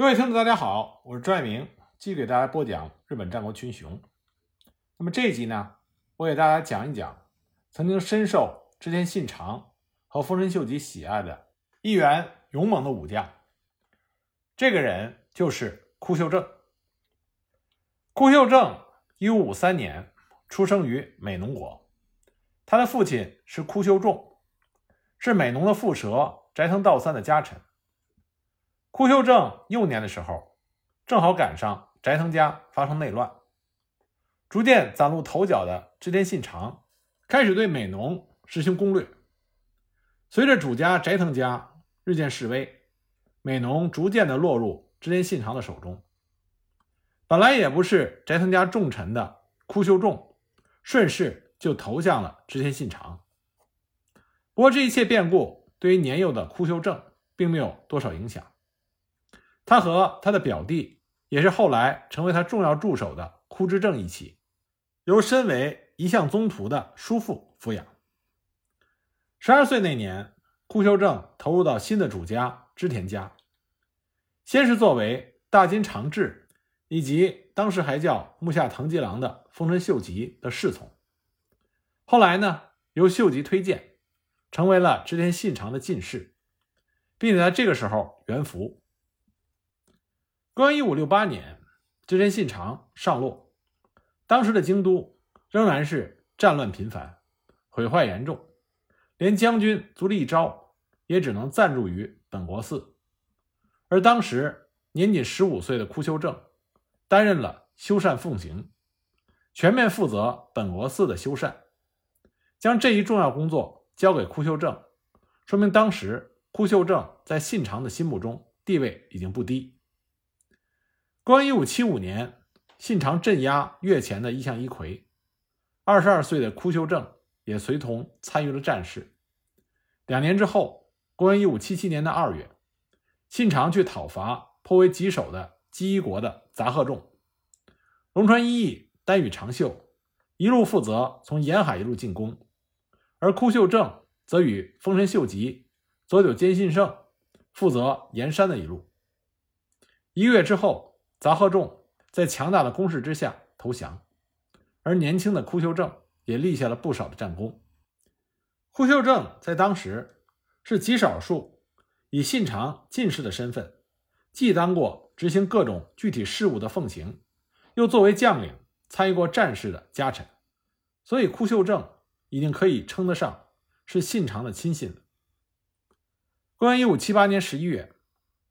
各位听众，大家好，我是朱爱明，继续给大家播讲日本战国群雄。那么这一集呢，我给大家讲一讲曾经深受织田信长和丰臣秀吉喜爱的一员勇猛的武将。这个人就是枯秀正。枯秀正一五五三年出生于美浓国，他的父亲是枯秀重，是美浓的蝮蛇斋藤道三的家臣。枯秀正幼年的时候，正好赶上斋藤家发生内乱，逐渐崭露头角的织田信长开始对美浓实行攻略。随着主家斋藤家日渐式微，美浓逐渐的落入织田信长的手中。本来也不是斋藤家重臣的枯秀重，顺势就投向了织田信长。不过这一切变故对于年幼的枯秀正并没有多少影响。他和他的表弟，也是后来成为他重要助手的枯之正一起，由身为一向宗徒的叔父抚养。十二岁那年，枯修正投入到新的主家织田家，先是作为大金长治以及当时还叫木下藤吉郎的丰臣秀吉的侍从，后来呢，由秀吉推荐，成为了织田信长的近侍，并且在这个时候元服。公元一五六八年，织田信长上洛，当时的京都仍然是战乱频繁，毁坏严重，连将军足利义昭也只能暂住于本国寺。而当时年仅十五岁的枯秀正担任了修缮奉行，全面负责本国寺的修缮，将这一重要工作交给枯秀正，说明当时枯秀正在信长的心目中地位已经不低。公元一五七五年，信长镇压越前的一向一揆，二十二岁的枯秀正也随同参与了战事。两年之后，公元一五七七年的二月，信长去讨伐颇为棘手的姬一国的杂贺众，龙川一义单羽长秀一路负责从沿海一路进攻，而枯秀正则与丰臣秀吉、佐久间信胜负责沿山的一路。一个月之后。杂贺众在强大的攻势之下投降，而年轻的枯秀正也立下了不少的战功。枯秀正在当时是极少数以信长进士的身份，既当过执行各种具体事务的奉行，又作为将领参与过战事的家臣，所以枯秀正已经可以称得上是信长的亲信了。公元一五七八年十一月，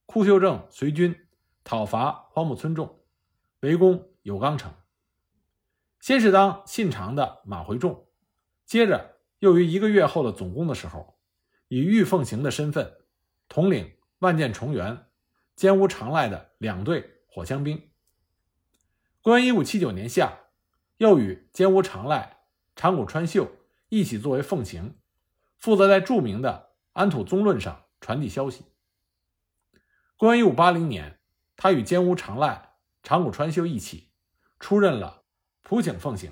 枯秀正随军。讨伐荒木村重，围攻有冈城。先是当信长的马回众，接着又于一个月后的总攻的时候，以御奉行的身份统领万箭重元、兼屋长赖的两队火枪兵。公元一五七九年夏，又与兼屋长赖、长谷川秀一起作为奉行，负责在著名的安土宗论上传递消息。公元一五八零年。他与兼屋长赖、长谷川秀一起出任了浦井奉行。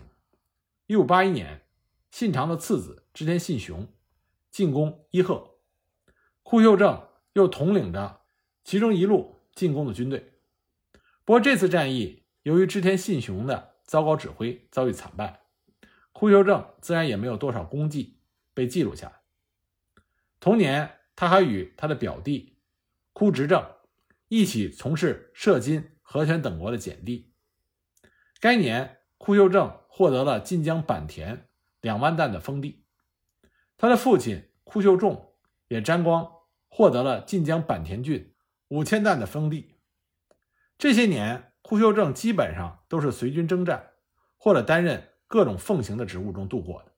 一五八一年，信长的次子织田信雄进攻伊贺，枯秀正又统领着其中一路进攻的军队。不过这次战役，由于织田信雄的糟糕指挥，遭遇惨败，枯秀正自然也没有多少功绩被记录下来。同年，他还与他的表弟枯直正。一起从事摄津、和泉等国的减地。该年，库秀正获得了晋江坂田两万担的封地，他的父亲库秀重也沾光获得了晋江坂田郡五千担的封地。这些年，库秀正基本上都是随军征战，或者担任各种奉行的职务中度过的，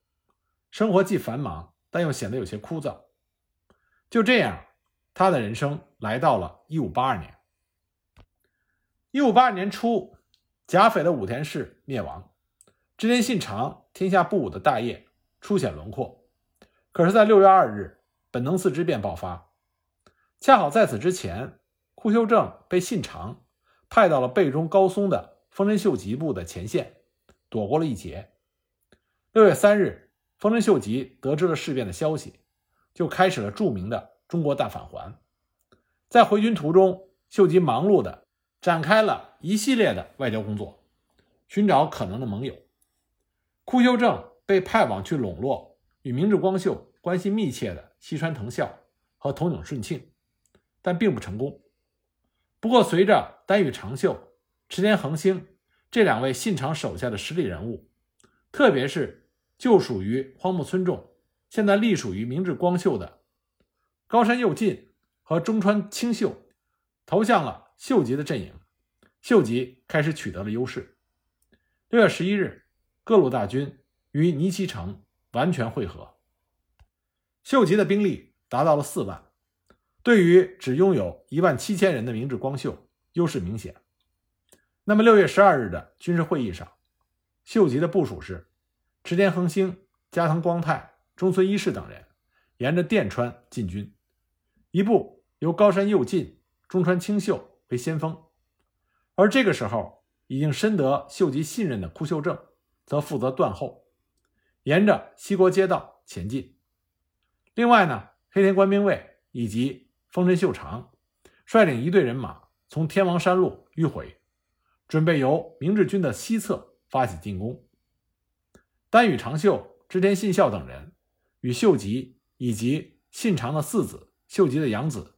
生活既繁忙，但又显得有些枯燥。就这样。他的人生来到了一五八二年。一五八二年初，甲斐的武田氏灭亡，织田信长天下不武的大业初显轮廓。可是，在六月二日，本能寺之变爆发，恰好在此之前，枯秀正被信长派到了背中高松的丰臣秀吉部的前线，躲过了一劫。六月三日，丰臣秀吉得知了事变的消息，就开始了著名的。中国大返还，在回军途中，秀吉忙碌的展开了一系列的外交工作，寻找可能的盟友。枯修正被派往去笼络与明治光秀关系密切的西川藤孝和筒井顺庆，但并不成功。不过，随着丹羽长秀、池田恒兴这两位信长手下的实力人物，特别是就属于荒木村重，现在隶属于明治光秀的高山右近和中川清秀，投向了秀吉的阵营，秀吉开始取得了优势。六月十一日，各路大军与尼崎城完全会合，秀吉的兵力达到了四万。对于只拥有一万七千人的明治光秀，优势明显。那么六月十二日的军事会议上，秀吉的部署是：池田恒兴、加藤光太、中村一世等人沿着电川进军，一部由高山右近、中川清秀为先锋，而这个时候已经深得秀吉信任的枯秀正则负责断后，沿着西国街道前进。另外呢，黑田官兵卫以及丰臣秀长率领一队人马从天王山路迂回，准备由明治军的西侧发起进攻。丹羽长秀、织田信孝等人与秀吉以及信长的四子、秀吉的养子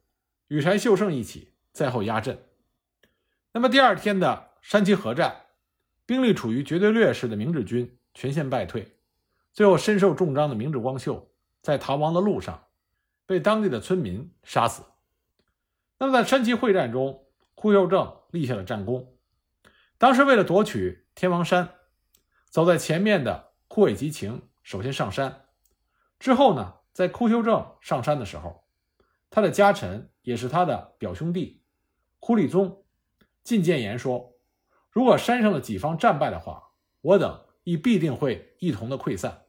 羽柴秀胜一起在后压阵。那么第二天的山崎合战，兵力处于绝对劣势的明治军全线败退，最后身受重伤的明治光秀在逃亡的路上。被当地的村民杀死。那么，在山崎会战中，枯秀正立下了战功。当时，为了夺取天王山，走在前面的枯尾吉晴首先上山。之后呢，在枯秀正上山的时候，他的家臣也是他的表兄弟枯立宗进谏言说：“如果山上的己方战败的话，我等亦必定会一同的溃散。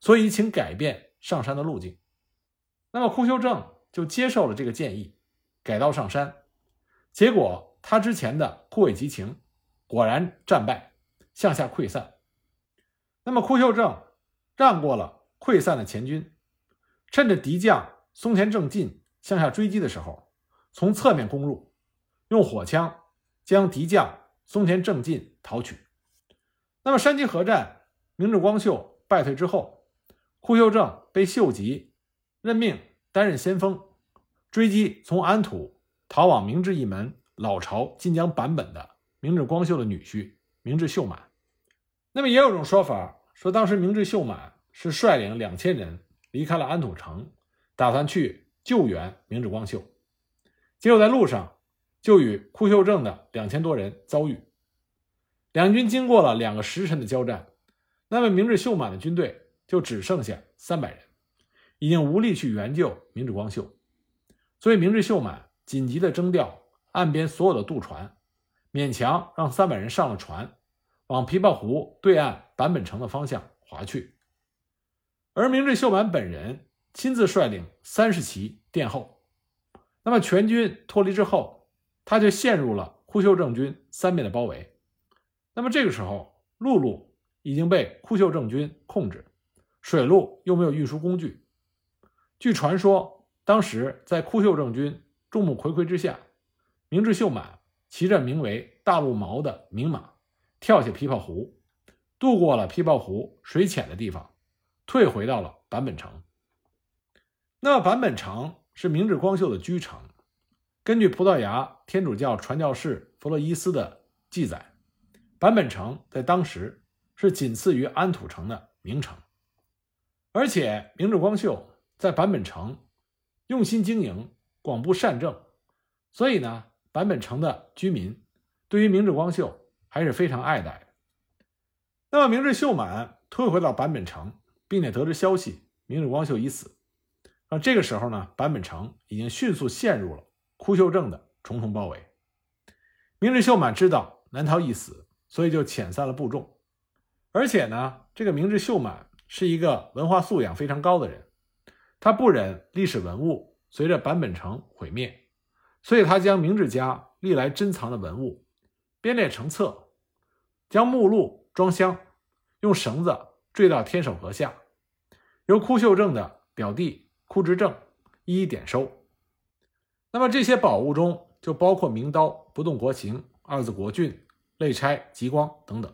所以，请改变上山的路径。”那么，枯修正就接受了这个建议，改道上山。结果，他之前的枯尾吉晴果然战败，向下溃散。那么，枯修正让过了溃散的前军，趁着敌将松田正进向下追击的时候，从侧面攻入，用火枪将敌将松田正进讨取。那么，山崎合战，明治光秀败退之后，枯修正被秀吉。任命担任先锋，追击从安土逃往明治一门老巢晋江版本的明治光秀的女婿明治秀满。那么也有种说法说，当时明治秀满是率领两千人离开了安土城，打算去救援明治光秀，结果在路上就与枯秀正的两千多人遭遇。两军经过了两个时辰的交战，那么明治秀满的军队就只剩下三百人。已经无力去援救明治光秀，所以明治秀满紧急的征调岸边所有的渡船，勉强让三百人上了船，往琵琶湖对岸坂本城的方向划去。而明治秀满本人亲自率领三十骑殿后。那么全军脱离之后，他就陷入了枯秀正军三面的包围。那么这个时候，陆路已经被枯秀正军控制，水路又没有运输工具。据传说，当时在枯秀正军众目睽睽之下，明智秀满骑着名为大陆毛的名马，跳下琵琶湖，渡过了琵琶湖水浅的地方，退回到了坂本城。那么坂本城是明治光秀的居城。根据葡萄牙天主教传教士弗洛伊斯的记载，坂本城在当时是仅次于安土城的名城，而且明治光秀。在坂本城用心经营，广布善政，所以呢，坂本城的居民对于明治光秀还是非常爱戴。那么，明治秀满退回到坂本城，并且得知消息，明治光秀已死。而这个时候呢，坂本城已经迅速陷入了枯秀正的重重包围。明智秀满知道难逃一死，所以就遣散了部众。而且呢，这个明智秀满是一个文化素养非常高的人。他不忍历史文物随着坂本城毁灭，所以他将明治家历来珍藏的文物编列成册，将目录装箱，用绳子坠到天守阁下，由枯秀正的表弟枯直正一一点收。那么这些宝物中就包括名刀、不动国情、二字国俊、内差、吉光等等。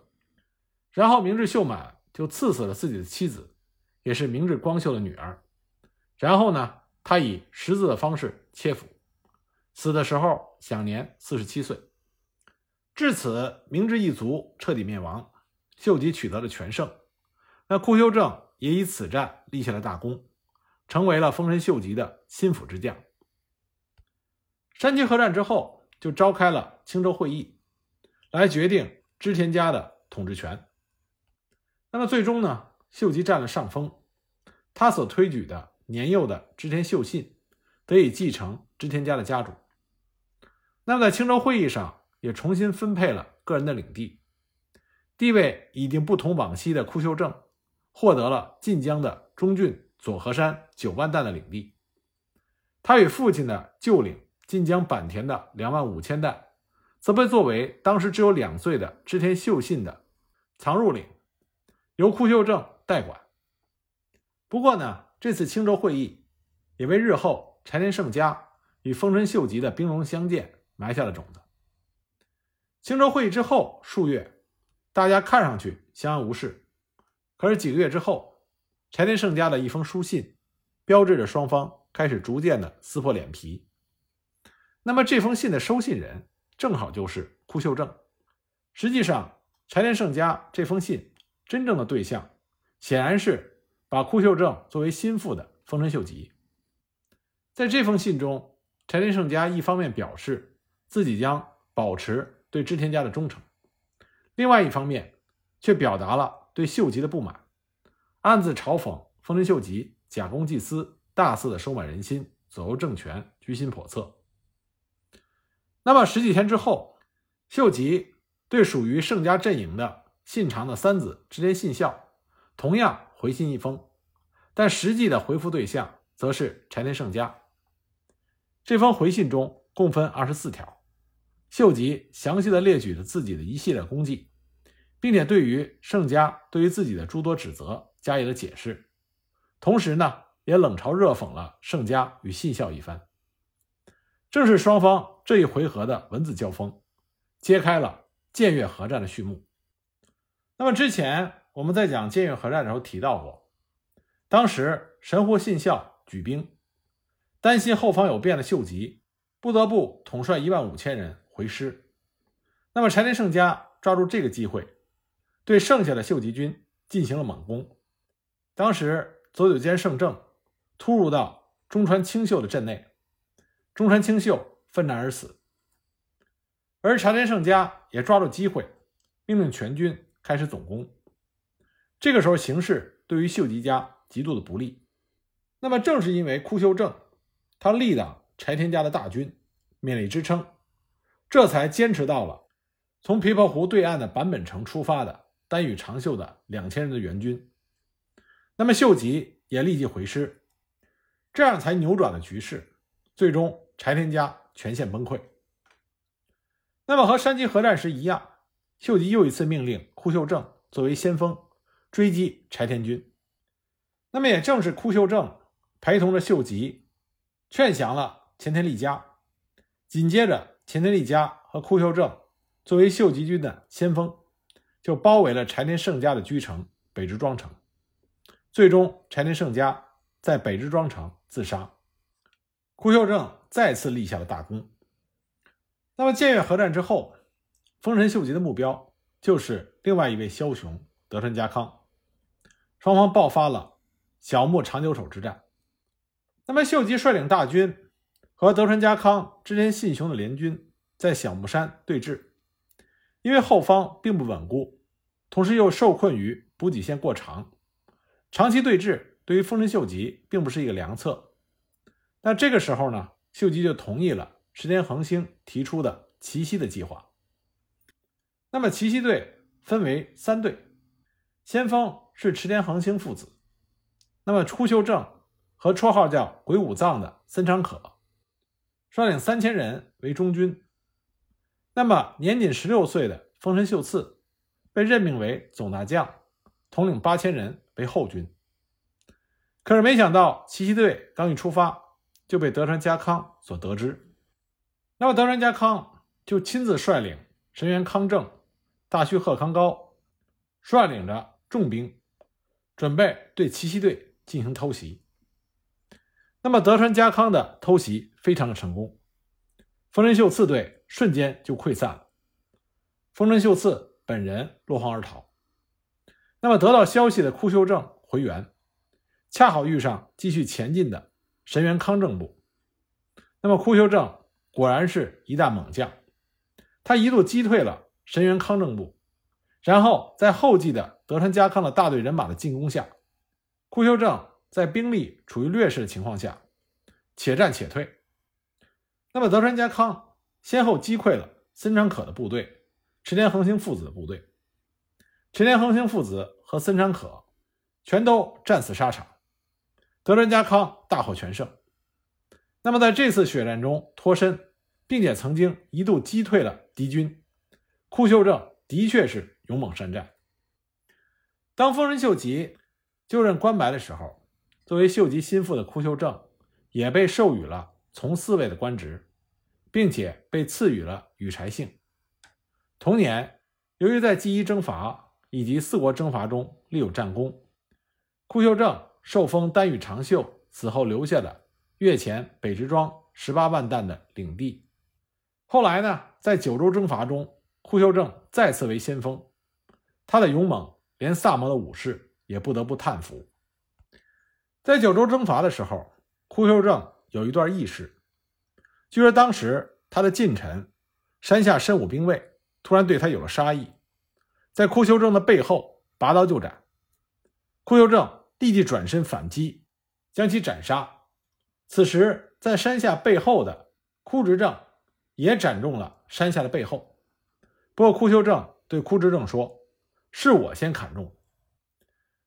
然后明治秀满就赐死了自己的妻子，也是明治光秀的女儿。然后呢，他以十字的方式切腹，死的时候享年四十七岁。至此，明治一族彻底灭亡，秀吉取得了全胜。那库修正也以此战立下了大功，成为了丰臣秀吉的心腹之将。山崎合战之后，就召开了青州会议，来决定织田家的统治权。那么最终呢，秀吉占了上风，他所推举的年幼的织田秀信得以继承织田家的家主。那么在青州会议上，也重新分配了个人的领地，地位已经不同往昔的枯修正获得了晋江的中郡佐和山九万担的领地，他与父亲的旧领。晋江坂田的两万五千担，则被作为当时只有两岁的织田秀信的藏入领，由库秀正代管。不过呢，这次青州会议也为日后柴田胜家与丰臣秀吉的兵戎相见埋下了种子。青州会议之后数月，大家看上去相安无事，可是几个月之后，柴田胜家的一封书信，标志着双方开始逐渐的撕破脸皮。那么这封信的收信人正好就是枯秀正。实际上，柴田胜家这封信真正的对象，显然是把枯秀正作为心腹的丰臣秀吉。在这封信中，柴田胜家一方面表示自己将保持对织田家的忠诚，另外一方面却表达了对秀吉的不满，暗自嘲讽丰臣秀吉假公济私，大肆的收买人心，左右政权，居心叵测。那么十几天之后，秀吉对属于盛家阵营的信长的三子织田信孝同样回信一封，但实际的回复对象则是柴田胜家。这封回信中共分二十四条，秀吉详细的列举了自己的一系列功绩，并且对于盛家对于自己的诸多指责加以了解释，同时呢，也冷嘲热讽了盛家与信孝一番。正是双方这一回合的文字交锋，揭开了建越合战的序幕。那么之前我们在讲建越合战的时候提到过，当时神户信孝举兵，担心后方有变的秀吉，不得不统帅一万五千人回师。那么柴田胜家抓住这个机会，对剩下的秀吉军进行了猛攻。当时佐久间胜政突入到中川清秀的阵内。中川清秀愤难而死，而柴田胜家也抓住机会，命令全军开始总攻。这个时候形势对于秀吉家极度的不利。那么正是因为枯秀正他力挡柴田家的大军，勉力支撑，这才坚持到了从琵琶湖对岸的坂本城出发的丹羽长秀的两千人的援军。那么秀吉也立即回师，这样才扭转了局势。最终，柴田家全线崩溃。那么和山崎合战时一样，秀吉又一次命令枯秀正作为先锋追击柴田军。那么也正是枯秀正陪同着秀吉劝降了前田利家，紧接着前田利家和枯秀正作为秀吉军的先锋，就包围了柴田胜家的居城北直庄城。最终，柴田胜家在北之庄城自杀。枯秀正再次立下了大功。那么建越合战之后，丰臣秀吉的目标就是另外一位枭雄德川家康，双方爆发了小牧长久手之战。那么秀吉率领大军和德川家康、之间信雄的联军在小牧山对峙，因为后方并不稳固，同时又受困于补给线过长，长期对峙对于丰臣秀吉并不是一个良策。那这个时候呢，秀吉就同意了石田恒星提出的奇袭的计划。那么奇袭队分为三队，先锋是池田恒星父子，那么初秀正和绰号叫鬼武藏的森长可，率领三千人为中军。那么年仅十六岁的丰臣秀次被任命为总大将，统领八千人为后军。可是没想到奇袭队刚一出发。就被德川家康所得知。那么德川家康就亲自率领神原康正、大须贺康高，率领着重兵，准备对奇袭队进行偷袭。那么德川家康的偷袭非常的成功，丰臣秀次队瞬间就溃散了，丰臣秀次本人落荒而逃。那么得到消息的枯修正回援，恰好遇上继续前进的神原康正部。那么枯修正。果然是一大猛将，他一度击退了神原康正部，然后在后继的德川家康的大队人马的进攻下，枯修正在兵力处于劣势的情况下，且战且退。那么德川家康先后击溃了森长可的部队、池田恒星父子的部队，池田恒星父子和森长可全都战死沙场，德川家康大获全胜。那么在这次血战中脱身，并且曾经一度击退了敌军，枯秀正的确是勇猛善战。当丰臣秀吉就任关白的时候，作为秀吉心腹的枯秀正也被授予了从四位的官职，并且被赐予了羽柴姓。同年，由于在纪伊征伐以及四国征伐中立有战功，库秀正受封丹羽长秀，死后留下的。越前北直庄十八万担的领地，后来呢，在九州征伐中，库秀正再次为先锋，他的勇猛连萨摩的武士也不得不叹服。在九州征伐的时候，库秀正有一段轶事，据说当时他的近臣山下深武兵卫突然对他有了杀意，在枯修正的背后拔刀就斩，枯修正立即转身反击，将其斩杀。此时，在山下背后的枯直正也斩中了山下的背后。不过，枯修正对枯直正说：“是我先砍中。”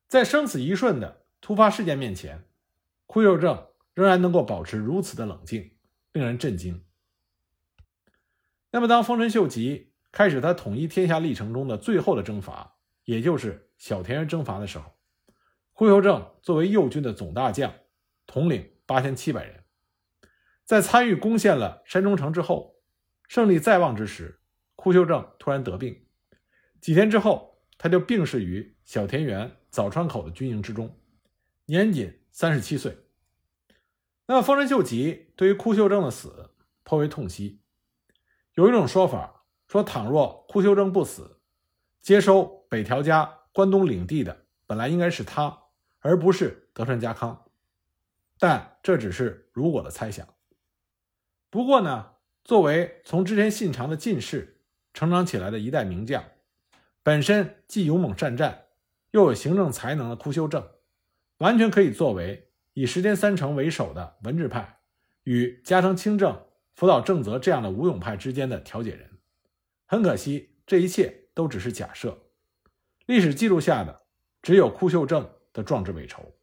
在生死一瞬的突发事件面前，枯修正仍然能够保持如此的冷静，令人震惊。那么，当丰臣秀吉开始他统一天下历程中的最后的征伐，也就是小田园征伐的时候，枯修正作为右军的总大将，统领。八千七百人，在参与攻陷了山中城之后，胜利在望之时，枯修正突然得病。几天之后，他就病逝于小田园早川口的军营之中，年仅三十七岁。那么，丰臣秀吉对于枯修正的死颇为痛惜。有一种说法说，倘若枯修正不死，接收北条家关东领地的本来应该是他，而不是德川家康。但这只是如果的猜想。不过呢，作为从织田信长的近侍成长起来的一代名将，本身既勇猛善战，又有行政才能的枯修正，完全可以作为以石田三成为首的文治派与加藤清正、福岛正则这样的武勇派之间的调解人。很可惜，这一切都只是假设。历史记录下的只有枯秀正的壮志未酬。